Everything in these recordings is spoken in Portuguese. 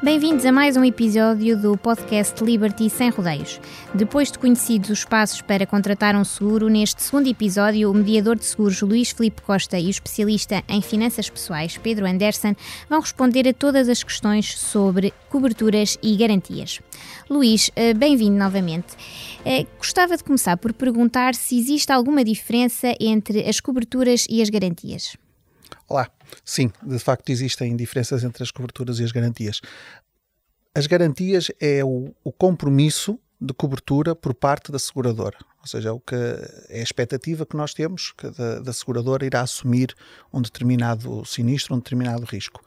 Bem-vindos a mais um episódio do podcast Liberty Sem Rodeios. Depois de conhecidos os passos para contratar um seguro, neste segundo episódio, o mediador de seguros Luís Filipe Costa e o especialista em finanças pessoais Pedro Anderson vão responder a todas as questões sobre coberturas e garantias. Luís, eh, bem-vindo novamente. Eh, gostava de começar por perguntar se existe alguma diferença entre as coberturas e as garantias. Olá. Sim, de facto existem diferenças entre as coberturas e as garantias. As garantias é o, o compromisso de cobertura por parte da seguradora. Ou seja, o que é a expectativa que nós temos que da, da seguradora irá assumir um determinado sinistro, um determinado risco.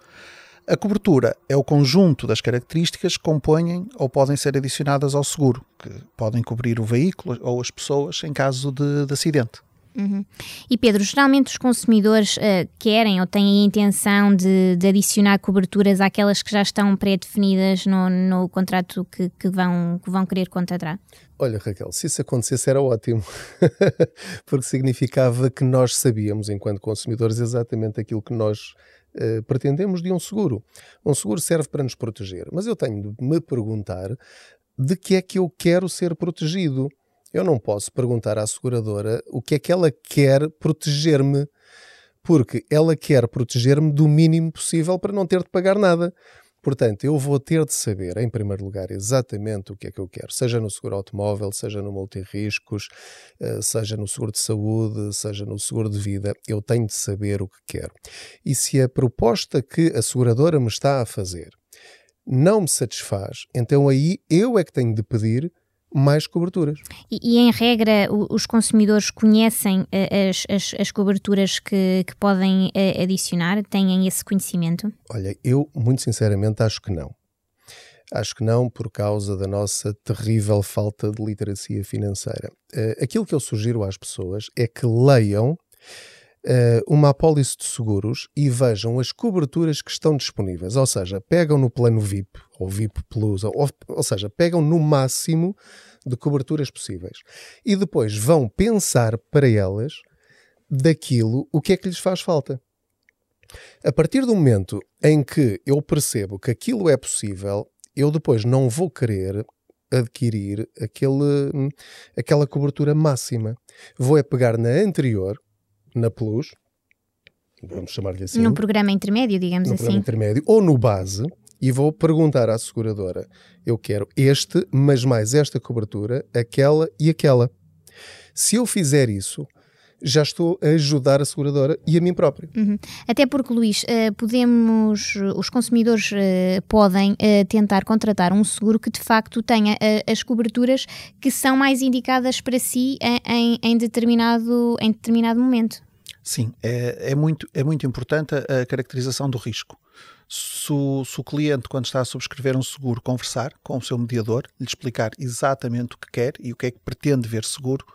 A cobertura é o conjunto das características que compõem ou podem ser adicionadas ao seguro, que podem cobrir o veículo ou as pessoas em caso de, de acidente. Uhum. E Pedro, geralmente os consumidores uh, querem ou têm a intenção de, de, adicionar coberturas àquelas que já estão pré-definidas no, no, contrato que, que, vão, que vão querer contratar? Olha, Raquel, se isso acontecesse era ótimo, porque significava que nós sabíamos, enquanto consumidores, exatamente aquilo que nós uh, pretendemos de um seguro. Um seguro serve para nos proteger, mas eu tenho de me perguntar de que é que eu quero ser protegido. Eu não posso perguntar à seguradora o que é que ela quer proteger-me, porque ela quer proteger-me do mínimo possível para não ter de pagar nada. Portanto, eu vou ter de saber, em primeiro lugar, exatamente o que é que eu quero, seja no seguro automóvel, seja no multirriscos, eh, seja no seguro de saúde, seja no seguro de vida, eu tenho de saber o que quero. E se a proposta que a seguradora me está a fazer não me satisfaz, então aí eu é que tenho de pedir mais coberturas. E, e, em regra, os consumidores conhecem eh, as, as, as coberturas que, que podem eh, adicionar? Têm esse conhecimento? Olha, eu, muito sinceramente, acho que não. Acho que não, por causa da nossa terrível falta de literacia financeira. Uh, aquilo que eu sugiro às pessoas é que leiam uh, uma apólice de seguros e vejam as coberturas que estão disponíveis. Ou seja, pegam no plano VIP ou VIP Plus, ou, ou seja, pegam no máximo de coberturas possíveis e depois vão pensar para elas daquilo o que é que lhes faz falta. A partir do momento em que eu percebo que aquilo é possível, eu depois não vou querer adquirir aquele, aquela cobertura máxima. Vou é pegar na anterior, na Plus, vamos chamar-lhe assim. Num programa intermédio, digamos no assim. Programa intermédio, ou no base, e vou perguntar à seguradora: eu quero este, mas mais esta cobertura, aquela e aquela. Se eu fizer isso, já estou a ajudar a seguradora e a mim próprio. Uhum. Até porque, Luís, uh, podemos, os consumidores uh, podem uh, tentar contratar um seguro que de facto tenha as coberturas que são mais indicadas para si em, em, determinado, em determinado momento. Sim, é, é, muito, é muito importante a caracterização do risco. Se o, se o, cliente, quando está a subscrever um seguro, conversar com o seu mediador, lhe explicar exatamente o que quer e o que é que pretende ver seguro,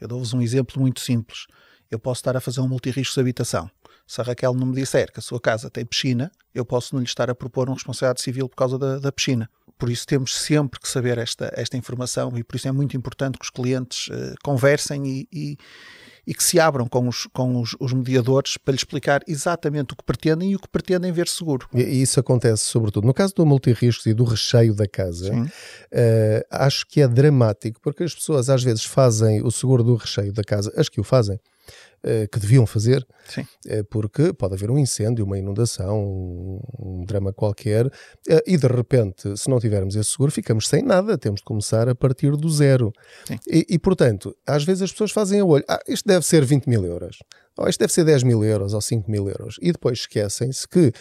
eu dou-vos um exemplo muito simples. Eu posso estar a fazer um multirrisco de habitação. Se a Raquel não me disser que a sua casa tem piscina, eu posso não lhe estar a propor um responsabilidade civil por causa da, da piscina. Por isso temos sempre que saber esta, esta informação e por isso é muito importante que os clientes uh, conversem e, e, e, que se abram com, os, com os, os, mediadores para lhe explicar exatamente o que pretendem e o que pretendem ver seguro. E isso acontece sobretudo no caso do multirrisco e do recheio da casa. Uh, acho que é dramático porque as pessoas às vezes fazem o seguro do recheio da casa, as que o fazem, que deviam fazer, Sim. Eh, porque pode haver um incêndio, uma inundação, um, um drama qualquer, eh, e de repente, se não tivermos esse seguro, ficamos sem nada, temos de começar a partir do zero. E, e, portanto, às vezes as pessoas fazem a olho, ah, isto deve ser 20 mil euros, ou isto deve ser 10 mil euros ou 5 mil euros, e depois esquecem-se que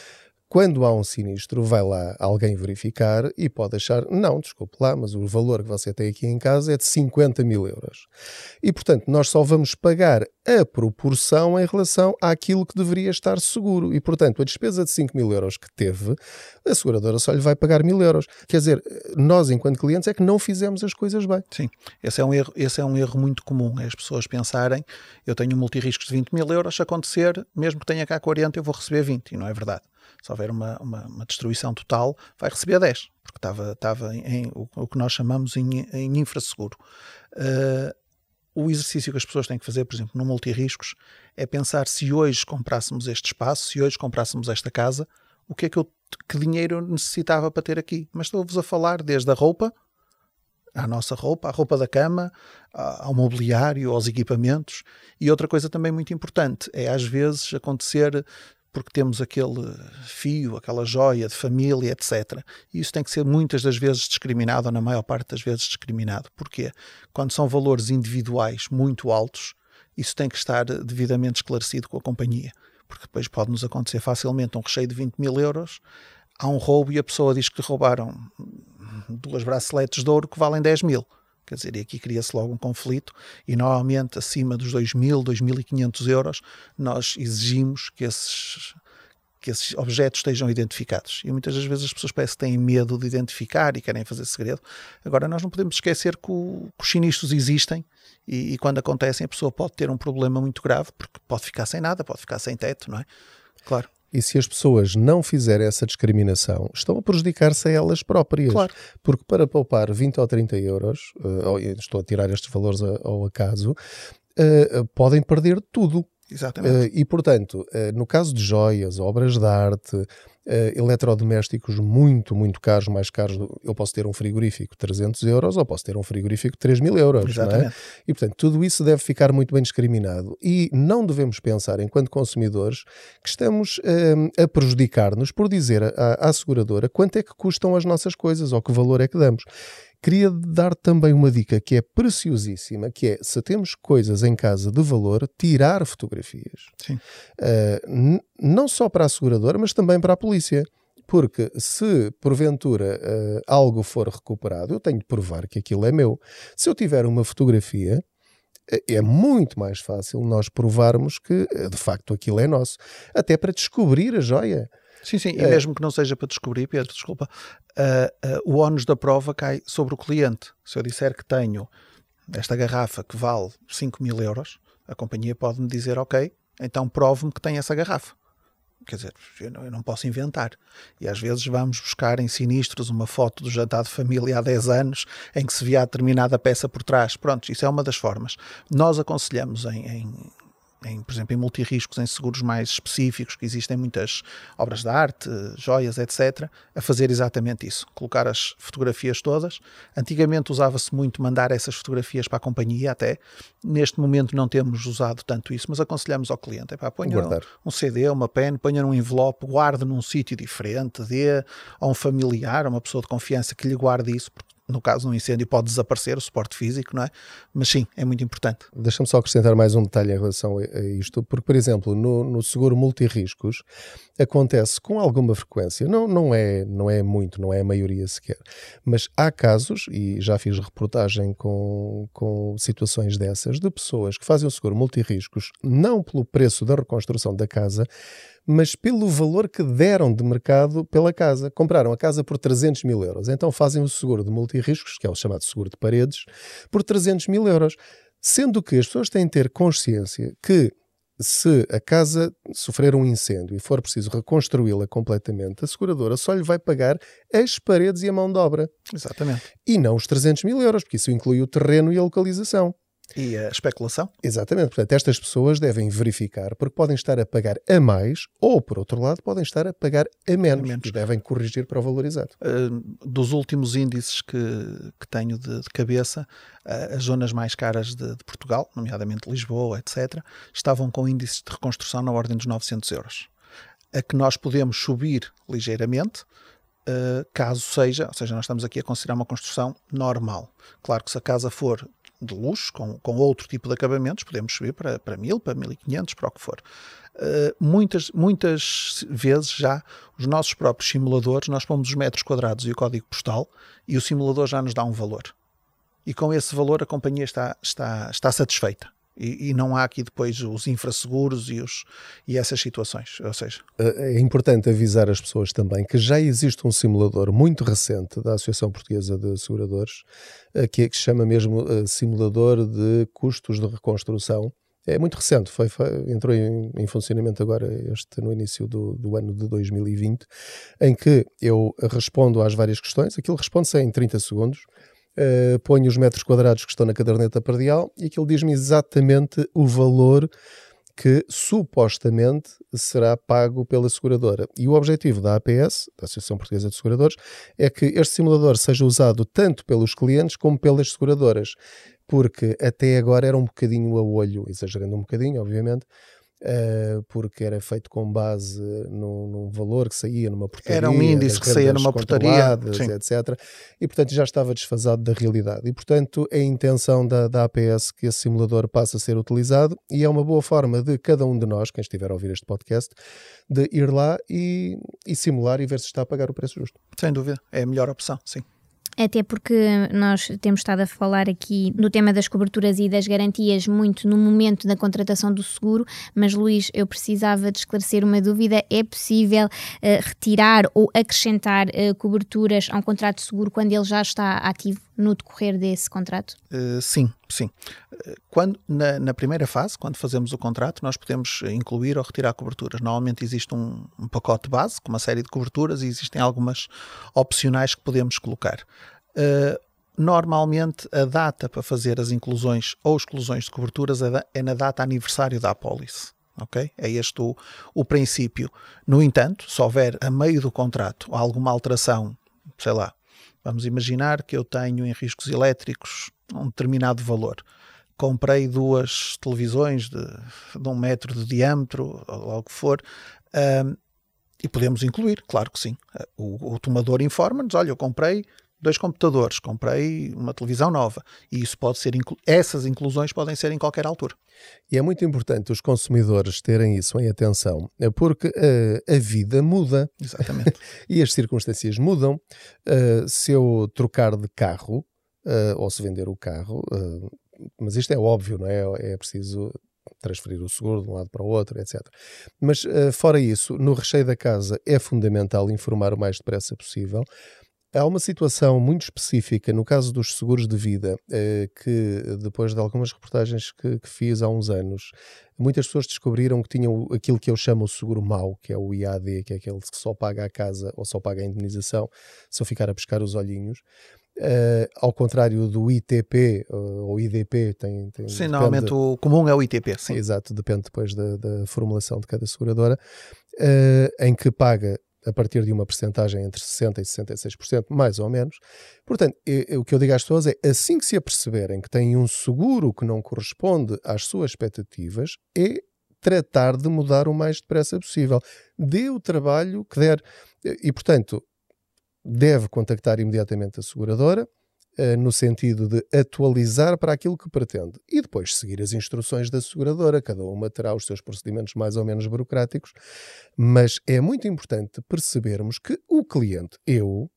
quando há um sinistro, vai lá alguém verificar e pode achar, não, desculpe lá, mas o valor que você tem aqui em casa é de 50 mil euros. E, portanto, nós só vamos pagar a proporção em relação àquilo que deveria estar seguro. E, portanto, a despesa de 5 mil euros que teve, a seguradora só lhe vai pagar mil euros. Quer dizer, nós, enquanto clientes, é que não fizemos as coisas bem. Sim, esse é um erro, esse é um erro muito comum. É as pessoas pensarem, eu tenho um multirriscos de 20 mil euros, se acontecer, mesmo que tenha cá 40, eu vou receber 20. E não é verdade se houver uma, uma, uma, destruição total, vai receber 10, porque estava, estava em, em o, o, que nós chamamos em, em infraseguro. Uh, o exercício que as pessoas têm que fazer, por exemplo, no multirriscos, é pensar se hoje comprássemos este espaço, se hoje comprássemos esta casa, o que é que eu que dinheiro eu necessitava para ter aqui. Mas estou-vos a falar desde a roupa, à nossa roupa, à roupa da cama, ao mobiliário, aos equipamentos. E outra coisa também muito importante é às vezes acontecer porque temos aquele fio, aquela joia de família, etc. E isso tem que ser muitas das vezes discriminado, ou na maior parte das vezes discriminado. Porquê? Quando são valores individuais muito altos, isso tem que estar devidamente esclarecido com a companhia. Porque depois pode-nos acontecer facilmente um recheio de 20 mil euros, há um roubo e a pessoa diz que roubaram duas braceletes de ouro que valem 10 mil. Quer dizer, e aqui cria-se logo um conflito e normalmente acima dos 2.000, 2.500 euros nós exigimos que esses, que esses objetos estejam identificados. E muitas das vezes as pessoas parecem que têm medo de identificar e querem fazer segredo. Agora, nós não podemos esquecer que, o, que os sinistros existem e, e, quando acontecem a pessoa pode ter um problema muito grave porque pode ficar sem nada, pode ficar sem teto, não é? Claro. E se as pessoas não fizerem essa discriminação, estão a prejudicar-se a elas próprias. Claro. Porque para poupar 20 ou 30 euros, uh, estou a tirar estes valores ao acaso, uh, podem perder tudo. Exatamente. Uh, e, portanto, no caso de joias, obras de arte, uh, eletrodomésticos muito, muito caros, mais caros. Eu posso ter um frigorífico de 300 euros ou posso ter um frigorífico de 3 mil euros. Exatamente. É? E, portanto, tudo isso deve ficar muito bem discriminado. E não devemos pensar, enquanto consumidores, que estamos a prejudicar-nos por dizer à, à seguradora quanto é que custam as nossas coisas ou que valor é que damos. Queria dar também uma dica que é preciosíssima, que é se temos coisas em casa de valor, tirar fotografias. Sim. Uh, não só para a seguradora, mas também para a polícia. Porque se porventura uh, algo for recuperado, eu tenho de provar que aquilo é meu. Se eu tiver uma fotografia, é muito mais fácil nós provarmos que de facto aquilo é nosso. Até para descobrir a joia. Sim, sim, e é. mesmo que não seja para descobrir, Pedro, desculpa, uh, uh, o ónus da prova cai sobre o cliente. Se eu disser que tenho esta garrafa que vale 5 mil euros, a companhia pode-me dizer, ok, então prove-me que tem essa garrafa. Quer dizer, eu não, eu não, posso inventar. E às vezes vamos buscar em sinistros uma foto do jantar de família há 10 anos em que se via determinada peça por trás. Pronto, isso é uma das formas. Nós aconselhamos em, em em, por exemplo, em multirriscos, em seguros mais específicos, que existem muitas obras de arte, joias, etc., a fazer exatamente isso, colocar as fotografias todas. Antigamente usava-se muito mandar essas fotografias para a companhia até, neste momento não temos usado tanto isso, mas aconselhamos ao cliente, epá, ponha um, um, CD, uma pen, ponha num envelope, guarde num sítio diferente, dê a um familiar, a uma pessoa de confiança que lhe guarde isso, porque no caso, um incêndio pode desaparecer, o suporte físico, não é? Mas sim, é muito importante. Deixa-me só acrescentar mais um detalhe em relação a isto, porque, por exemplo, no, no seguro multirriscos acontece com alguma frequência, não, não, é, não é muito, não é a maioria sequer, mas há casos, e já fiz reportagem com, com situações dessas, de pessoas que fazem o seguro multirriscos não pelo preço da reconstrução da casa, mas pelo valor que deram de mercado pela casa. Compraram a casa por 300 mil euros, então fazem o seguro de multirriscos, que é o chamado seguro de paredes, por 300 mil euros. Sendo que as pessoas têm de ter consciência que se a casa sofrer um incêndio e for preciso reconstruí-la completamente, a seguradora só lhe vai pagar as paredes e a mão de obra. Exatamente. E não os 300 mil euros, porque isso inclui o terreno e a localização. E a especulação? Exatamente. Portanto, estas pessoas devem verificar, porque podem estar a pagar a mais, ou, por outro lado, podem estar a pagar a menos. A menos. E devem corrigir para o valor exato. Uh, dos últimos índices que, que tenho de, de cabeça, uh, as zonas mais caras de, de, Portugal, nomeadamente Lisboa, etc., estavam com índices de reconstrução na ordem dos 900 euros. A que nós podemos subir ligeiramente, Uh, caso seja, ou seja, nós estamos aqui a considerar uma construção normal. Claro que se a casa for de luxo, com, com outro tipo de acabamentos, podemos subir para, para 1000, para 1500, para o que for. Uh, muitas, muitas vezes já os nossos próprios simuladores, nós pomos os metros quadrados e o código postal e o simulador já nos dá um valor. E com esse valor a companhia está, está, está satisfeita. E, e, não há aqui depois os infraseguros e, os, e essas situações. Ou seja, é importante avisar as pessoas também que já existe um simulador muito recente da Associação Portuguesa de Seguradores, eh, que, é, que se chama mesmo eh, Simulador de Custos de Reconstrução. É muito recente, foi, foi entrou em, em, funcionamento agora este, no início do, do, ano de 2020, em que eu respondo às várias questões, aquilo responde-se em 30 segundos, uh, ponho os metros quadrados que estão na caderneta perdial e aquilo diz-me exatamente o valor que supostamente será pago pela seguradora. E o objetivo da APS, da Associação Portuguesa de Seguradores, é que este simulador seja usado tanto pelos clientes como pelas seguradoras, porque até agora era um bocadinho a olho, exagerando um bocadinho, obviamente, Uh, porque era feito com base num, num, valor que saía numa portaria. Era um índice que saía numa portaria, etc. E, portanto, já estava desfasado da realidade. E, portanto, é a intenção da, da APS que esse simulador passe a ser utilizado e é uma boa forma de cada um de nós, quem estiver a ouvir este podcast, de ir lá e, e simular e ver se está a pagar o preço justo. Sem dúvida, é a melhor opção, sim. Até porque nós temos estado a falar aqui no tema das coberturas e das garantias muito no momento da contratação do seguro, mas Luís, eu precisava de esclarecer uma dúvida: é possível uh, retirar ou acrescentar uh, coberturas a um contrato de seguro quando ele já está ativo no decorrer desse contrato? Uh, sim, sim. Quando, na, na, primeira fase, quando fazemos o contrato, nós podemos incluir ou retirar coberturas. Normalmente existe um, um pacote base com uma série de coberturas e existem algumas opcionais que podemos colocar. Uh, normalmente a data para fazer as inclusões ou exclusões de coberturas é, é na data aniversário da apólice. Ok? É este o, o princípio. No entanto, se houver a meio do contrato alguma alteração, sei lá, vamos imaginar que eu tenho em riscos elétricos um determinado valor. Comprei duas televisões de, de um metro de diâmetro, ou algo que for, um, ah, e podemos incluir, claro que sim. O, o tomador informa-nos: olha, eu comprei dois computadores, comprei uma televisão nova. E isso pode ser inclu essas inclusões podem ser em qualquer altura. E é muito importante os consumidores terem isso em atenção, é porque uh, a vida muda. Exatamente. e as circunstâncias mudam. Uh, se eu trocar de carro, uh, ou se vender o carro, mas isto é óbvio, não é? É preciso transferir o seguro de um lado para o outro, etc. Mas, fora isso, no recheio da casa é fundamental informar o mais depressa possível. Há uma situação muito específica no caso dos seguros de vida, eh, que depois de algumas reportagens que, que, fiz há uns anos, muitas pessoas descobriram que tinham aquilo que eu chamo o seguro mau, que é o IAD, que é aquele que só paga a casa ou só paga a indenização se eu ficar a pescar os olhinhos. Uh, ao contrário do ITP uh, ou IDP, tem, tem sim, normalmente o comum é o ITP. Sim. Exato, depende depois da, da formulação de cada seguradora, uh, em que paga a partir de uma percentagem entre 60% e 66%, mais ou menos. Portanto, o que eu digo às pessoas é, assim que se aperceberem que têm um seguro que não corresponde às suas expectativas, é tratar de mudar o mais depressa possível. Dê o trabalho que der. E, portanto, deve contactar imediatamente a seguradora, no sentido de atualizar para aquilo que pretende e depois seguir as instruções da seguradora. Cada uma terá os seus procedimentos mais ou menos burocráticos, mas é muito importante percebermos que o cliente, eu,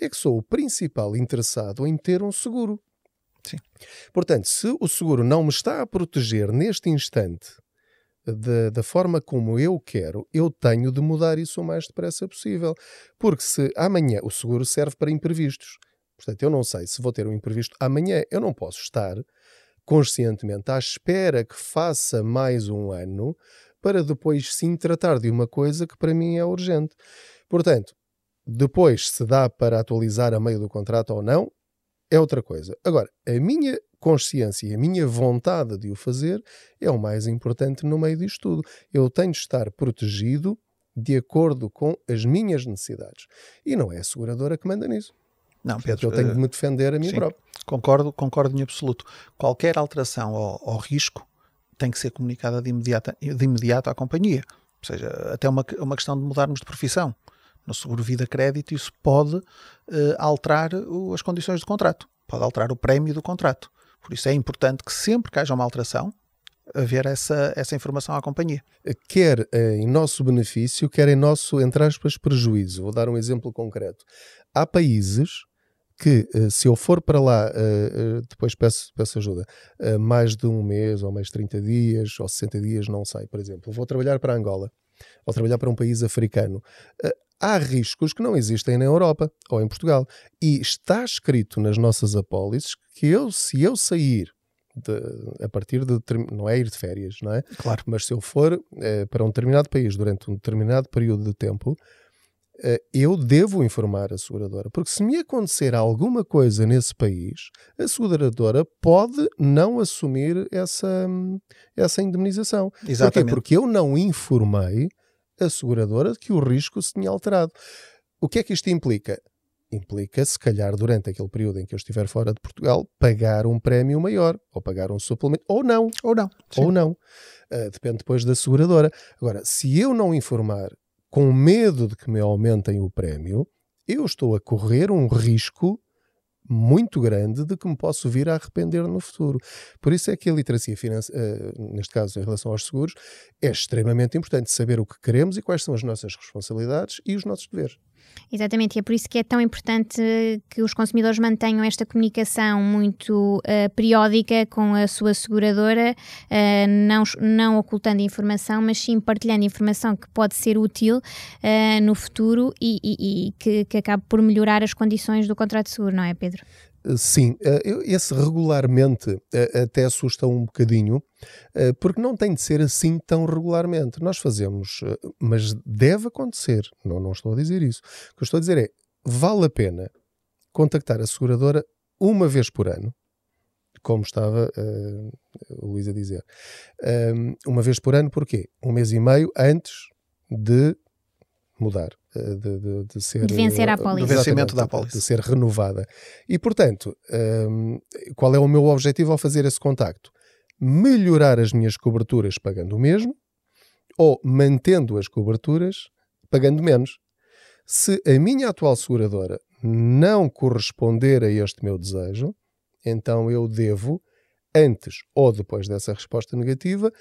é que sou o principal interessado em ter um seguro. Sim. Portanto, se o seguro não me está a proteger neste instante da, da, forma como eu quero, eu tenho de mudar isso o mais depressa possível. Porque se amanhã o seguro serve para imprevistos Portanto, eu não sei se vou ter um imprevisto amanhã. Eu não posso estar conscientemente à espera que faça mais um ano para depois sim tratar de uma coisa que para mim é urgente. Portanto, depois se dá para atualizar a meio do contrato ou não, é outra coisa. Agora, a minha consciência e a minha vontade de o fazer é o mais importante no meio disto tudo. Eu tenho de estar protegido de acordo com as minhas necessidades. E não é a seguradora que manda nisso. Não, Pedro. Eu tenho de me defender a mim sim, próprio. Concordo, concordo em absoluto. Qualquer alteração ao, ao risco tem que ser comunicada de imediato, de imediato à companhia. Ou seja, até uma, uma questão de mudarmos de profissão. No seguro vida crédito, isso pode uh, alterar o, as condições do contrato, pode alterar o prémio do contrato. Por isso é importante que sempre que haja uma alteração, haver essa, essa informação à companhia. Quer em nosso benefício, quer em nosso, entre aspas, prejuízo. Vou dar um exemplo concreto. Há países que eh, se eu for para lá, eh, eh, depois peço, peço ajuda, mais de um mês, ou mais 30 dias, ou 60 dias, não sei, por exemplo, vou trabalhar para Angola, ou trabalhar para um país africano, há riscos que não existem na Europa ou em Portugal. E está escrito nas nossas apólices que eu, se eu sair de, a partir de. Não é ir de férias, não é? Claro. Mas se eu for para um determinado país durante um determinado período de tempo, eu devo informar a seguradora, porque se me acontecer alguma coisa nesse país, a seguradora pode não assumir essa, essa indemnização. Exatamente. Porquê? Porque eu não informei a seguradora que o risco se tinha alterado. O que é que isto implica? Implica, se calhar, durante aquele período em que eu estiver fora de Portugal, pagar um prémio maior, ou pagar um suplemento, ou não. Ou não. Ou não. Uh, depende depois da seguradora. Agora, se eu não informar com medo de que me aumentem o prémio, eu estou a correr um risco muito grande de que me posso vir a arrepender no futuro. Por isso é que a literacia financeira, neste caso em relação aos seguros, é extremamente importante saber o que queremos e quais são as nossas responsabilidades e os nossos deveres. Exatamente, e é por isso que é tão importante que os consumidores mantenham esta comunicação muito uh, periódica com a sua seguradora, uh, não, não ocultando informação, mas sim partilhando informação que pode ser útil uh, no futuro e, e, e que, que acabe por melhorar as condições do contrato de seguro, não é, Pedro? Sim, eh, esse regularmente eh, até assusta um bocadinho, eh, porque não tem de ser assim tão regularmente. Nós fazemos, mas deve acontecer, não, não estou a dizer isso. O que eu estou a dizer é, vale a pena contactar a seguradora uma vez por ano, como estava uh, o Luís a dizer. uma vez por ano, porquê? Um mês e meio antes de mudar. De, de, de, ser de vencer a apólice. Do vencimento da apólice. De ser renovada. E, portanto, um, qual é o meu objetivo ao fazer esse contacto? Melhorar as minhas coberturas pagando o mesmo ou mantendo as coberturas pagando menos. Se a minha atual seguradora não corresponder a este meu desejo, então eu devo, antes ou depois dessa resposta negativa,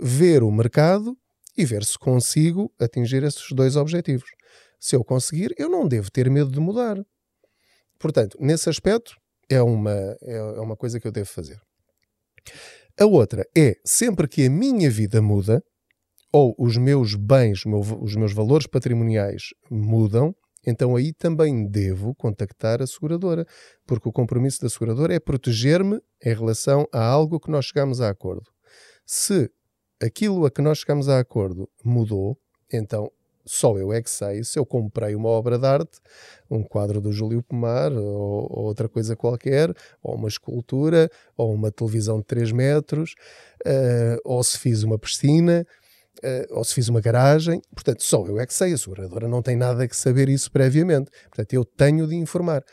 ver o mercado e ver se consigo atingir esses dois objetivos. Se eu conseguir, eu não devo ter medo de mudar. Portanto, nesse aspecto, é uma, é, é uma coisa que eu devo fazer. A outra é, sempre que a minha vida muda, ou os meus bens, os meus valores patrimoniais mudam, então aí também devo contactar a seguradora, porque o compromisso da seguradora é proteger-me em relação a algo que nós chegamos a acordo. Se aquilo a que nós chegamos a acordo mudou, então só eu é que sei se eu comprei uma obra de arte, um quadro do Júlio Pomar, ou, ou, outra coisa qualquer, ou uma escultura, ou uma televisão de 3 metros, uh, ou se fiz uma piscina, uh, ou se fiz uma garagem. Portanto, só eu é que sei, a seguradora não tem nada que saber isso previamente. Portanto, eu tenho de informar.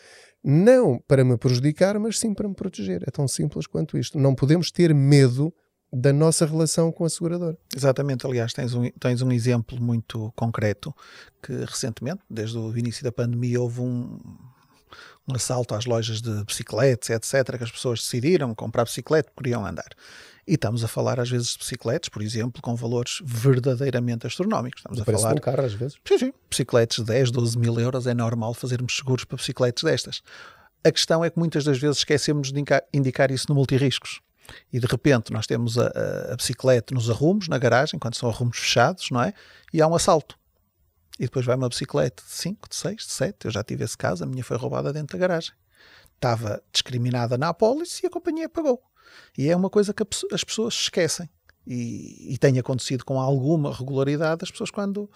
Não para me prejudicar, mas sim para me proteger. É tão simples quanto isto. Não podemos ter medo da nossa relação com a seguradora. Exatamente, aliás, tens um, tens um exemplo muito concreto que recentemente, desde o início da pandemia, houve um, um assalto às lojas de bicicletas, etc., que as pessoas decidiram comprar bicicleta porque queriam andar. E estamos a falar, às vezes, de bicicletas, por exemplo, com valores verdadeiramente astronómicos. Estamos a falar. um carro, às vezes. Sim, sim. Bicicletas de 10, 12 mil euros é normal fazermos seguros para bicicletas destas. A questão é que muitas das vezes esquecemos de indicar isso no multirriscos e de repente nós temos a, a, a, bicicleta nos arrumos, na garagem, quando são arrumos fechados, não é? E há um assalto. E depois vai uma bicicleta de 5, de 6, de 7. Eu já tive esse caso, a minha foi roubada dentro da garagem. Estava discriminada na apólice e a companhia pagou. E é uma coisa que as pessoas esquecem. E, e tem acontecido com alguma regularidade as pessoas quando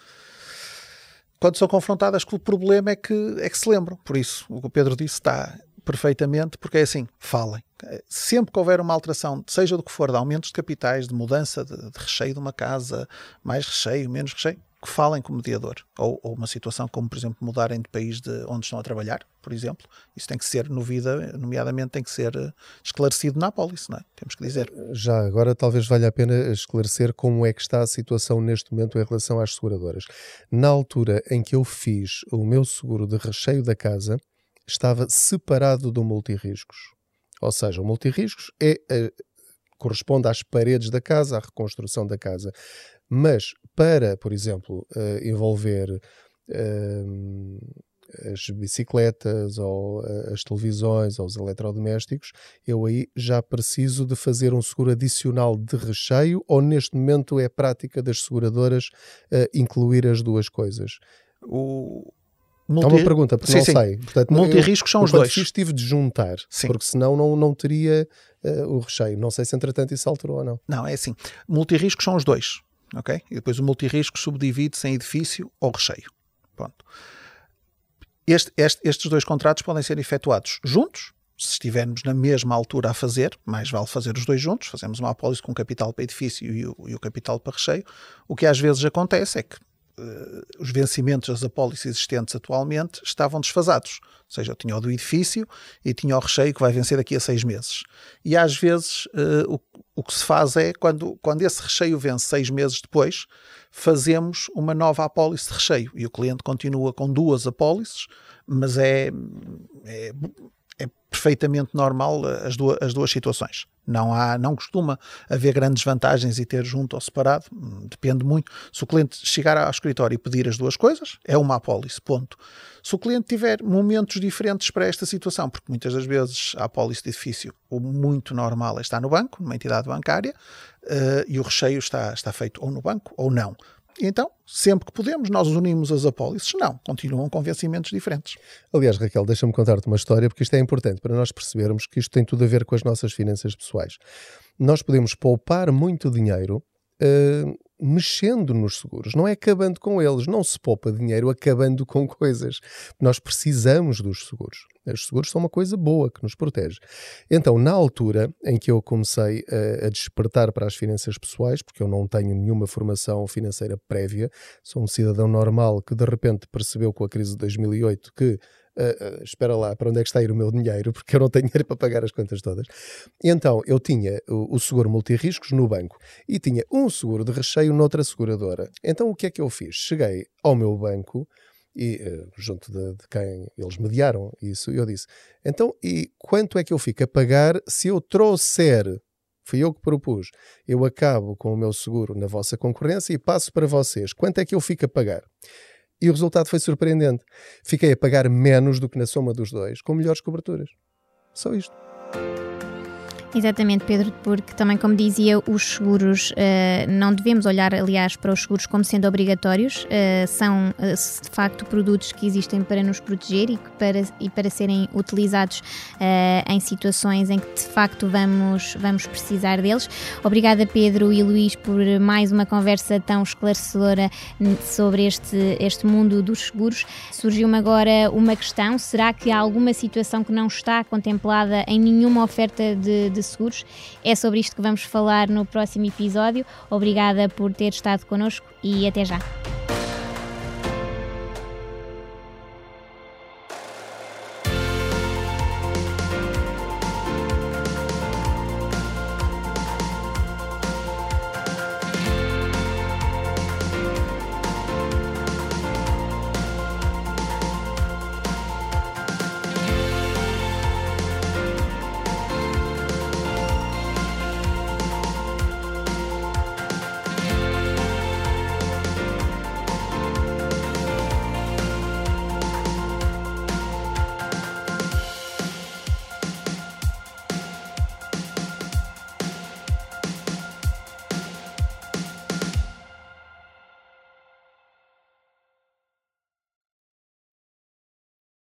quando são confrontadas com o problema é que, é que se lembram. Por isso, o que o Pedro disse está perfeitamente, porque é assim, falem. Sempre que houver uma alteração, seja do que for, de aumentos de capitais, de mudança de, de recheio de uma casa, mais recheio, menos recheio, que falem com o mediador. Ou, ou, uma situação como, por exemplo, mudarem de país de onde estão a trabalhar, por exemplo. Isso tem que ser, no vida, nomeadamente, tem que ser eh, esclarecido na apólice, não é? Temos que dizer. Já agora, talvez valha a pena esclarecer como é que está a situação neste momento em relação às seguradoras. Na altura em que eu fiz o meu seguro de recheio da casa, estava separado do multirriscos. Ou seja, o multirriscos é, é, corresponde às paredes da casa, à reconstrução da casa. Mas para, por exemplo, uh, envolver uh, as bicicletas ou uh, as televisões ou os eletrodomésticos, eu aí já preciso de fazer um seguro adicional de recheio ou neste momento é prática das seguradoras incluir as duas coisas? O, Multi... É uma pergunta, porque sim, não sim. sei. Portanto, Multirriscos são os dois. Fiz, tive de juntar, sim. porque senão não, não teria uh, o recheio. Não sei se entretanto isso alterou ou não. Não, é assim. Multirriscos são os dois, ok? E depois o multirrisco subdivide-se em edifício ou recheio. Ponto. Este, este, estes dois contratos podem ser efetuados juntos, se estivermos na mesma altura a fazer, mais vale fazer os dois juntos, fazemos uma apólice com capital para edifício e o, e o capital para recheio. O que às vezes acontece é que os vencimentos das apólices existentes atualmente estavam desfasados. Ou seja, eu tinha o do edifício e tinha o recheio que vai vencer daqui a seis meses. E às vezes uh, o, o que se faz é, quando, quando esse recheio vence seis meses depois, fazemos uma nova apólice de recheio e o cliente continua com duas apólices, mas é é perfeitamente normal eh, as duas, as duas situações. Não há, não costuma haver grandes vantagens e ter junto ou separado, hum, depende muito. Se o cliente chegar ao escritório e pedir as duas coisas, é uma apólice, ponto. Se o cliente tiver momentos diferentes para esta situação, porque muitas das vezes a apólice de edifício, o muito normal é estar no banco, numa entidade bancária, uh, e o recheio está, está feito ou no banco ou não. Então, sempre que podemos, nós unimos as apólices. Não, continuam com vencimentos diferentes. Aliás, Raquel, deixa-me contar-te uma história, porque isto é importante para nós percebermos que isto tem tudo a ver com as nossas finanças pessoais. Nós podemos poupar muito dinheiro uh, mexendo nos seguros, não é acabando com eles. Não se poupa dinheiro acabando com coisas. Nós precisamos dos seguros. Os seguros são uma coisa boa que nos protege. Então, na altura em que eu comecei a, a despertar para as finanças pessoais, porque eu não tenho nenhuma formação financeira prévia, sou um cidadão normal que de repente percebeu com a crise de 2008 que Uh, uh, espera lá, para onde é que está a ir o meu dinheiro? Porque eu não tenho dinheiro para pagar as contas todas. E então eu tinha o, o seguro multirriscos no banco e tinha um seguro de recheio noutra seguradora. Então o que é que eu fiz? Cheguei ao meu banco e uh, junto de, de, quem eles mediaram isso, eu disse: então, e quanto é que eu fico a pagar se eu trouxer? Fui eu que propus. Eu acabo com o meu seguro na vossa concorrência e passo para vocês. Quanto é que eu fico a pagar? E o resultado foi surpreendente. Fiquei a pagar menos do que na soma dos dois, com melhores coberturas. Só isto. Exatamente, Pedro, porque também, como dizia, os seguros, uh, não devemos olhar, aliás, para os seguros como sendo obrigatórios, uh, são uh, de facto produtos que existem para nos proteger e, para, e para serem utilizados em situações em que de facto vamos, vamos precisar deles. Obrigada, Pedro e Luís, por mais uma conversa tão esclarecedora sobre este, este mundo dos seguros. Surgiu-me agora uma questão: será que há alguma situação que não está contemplada em nenhuma oferta de, seguros. É sobre isto que vamos falar no próximo episódio. Obrigada por ter estado connosco e até já.